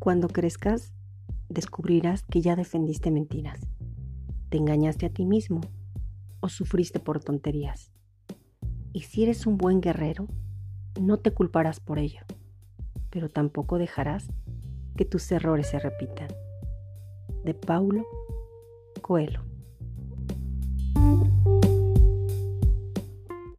Cuando crezcas, descubrirás que ya defendiste mentiras, te engañaste a ti mismo o sufriste por tonterías. Y si eres un buen guerrero, no te culparás por ello, pero tampoco dejarás que tus errores se repitan. De Paulo Coelho.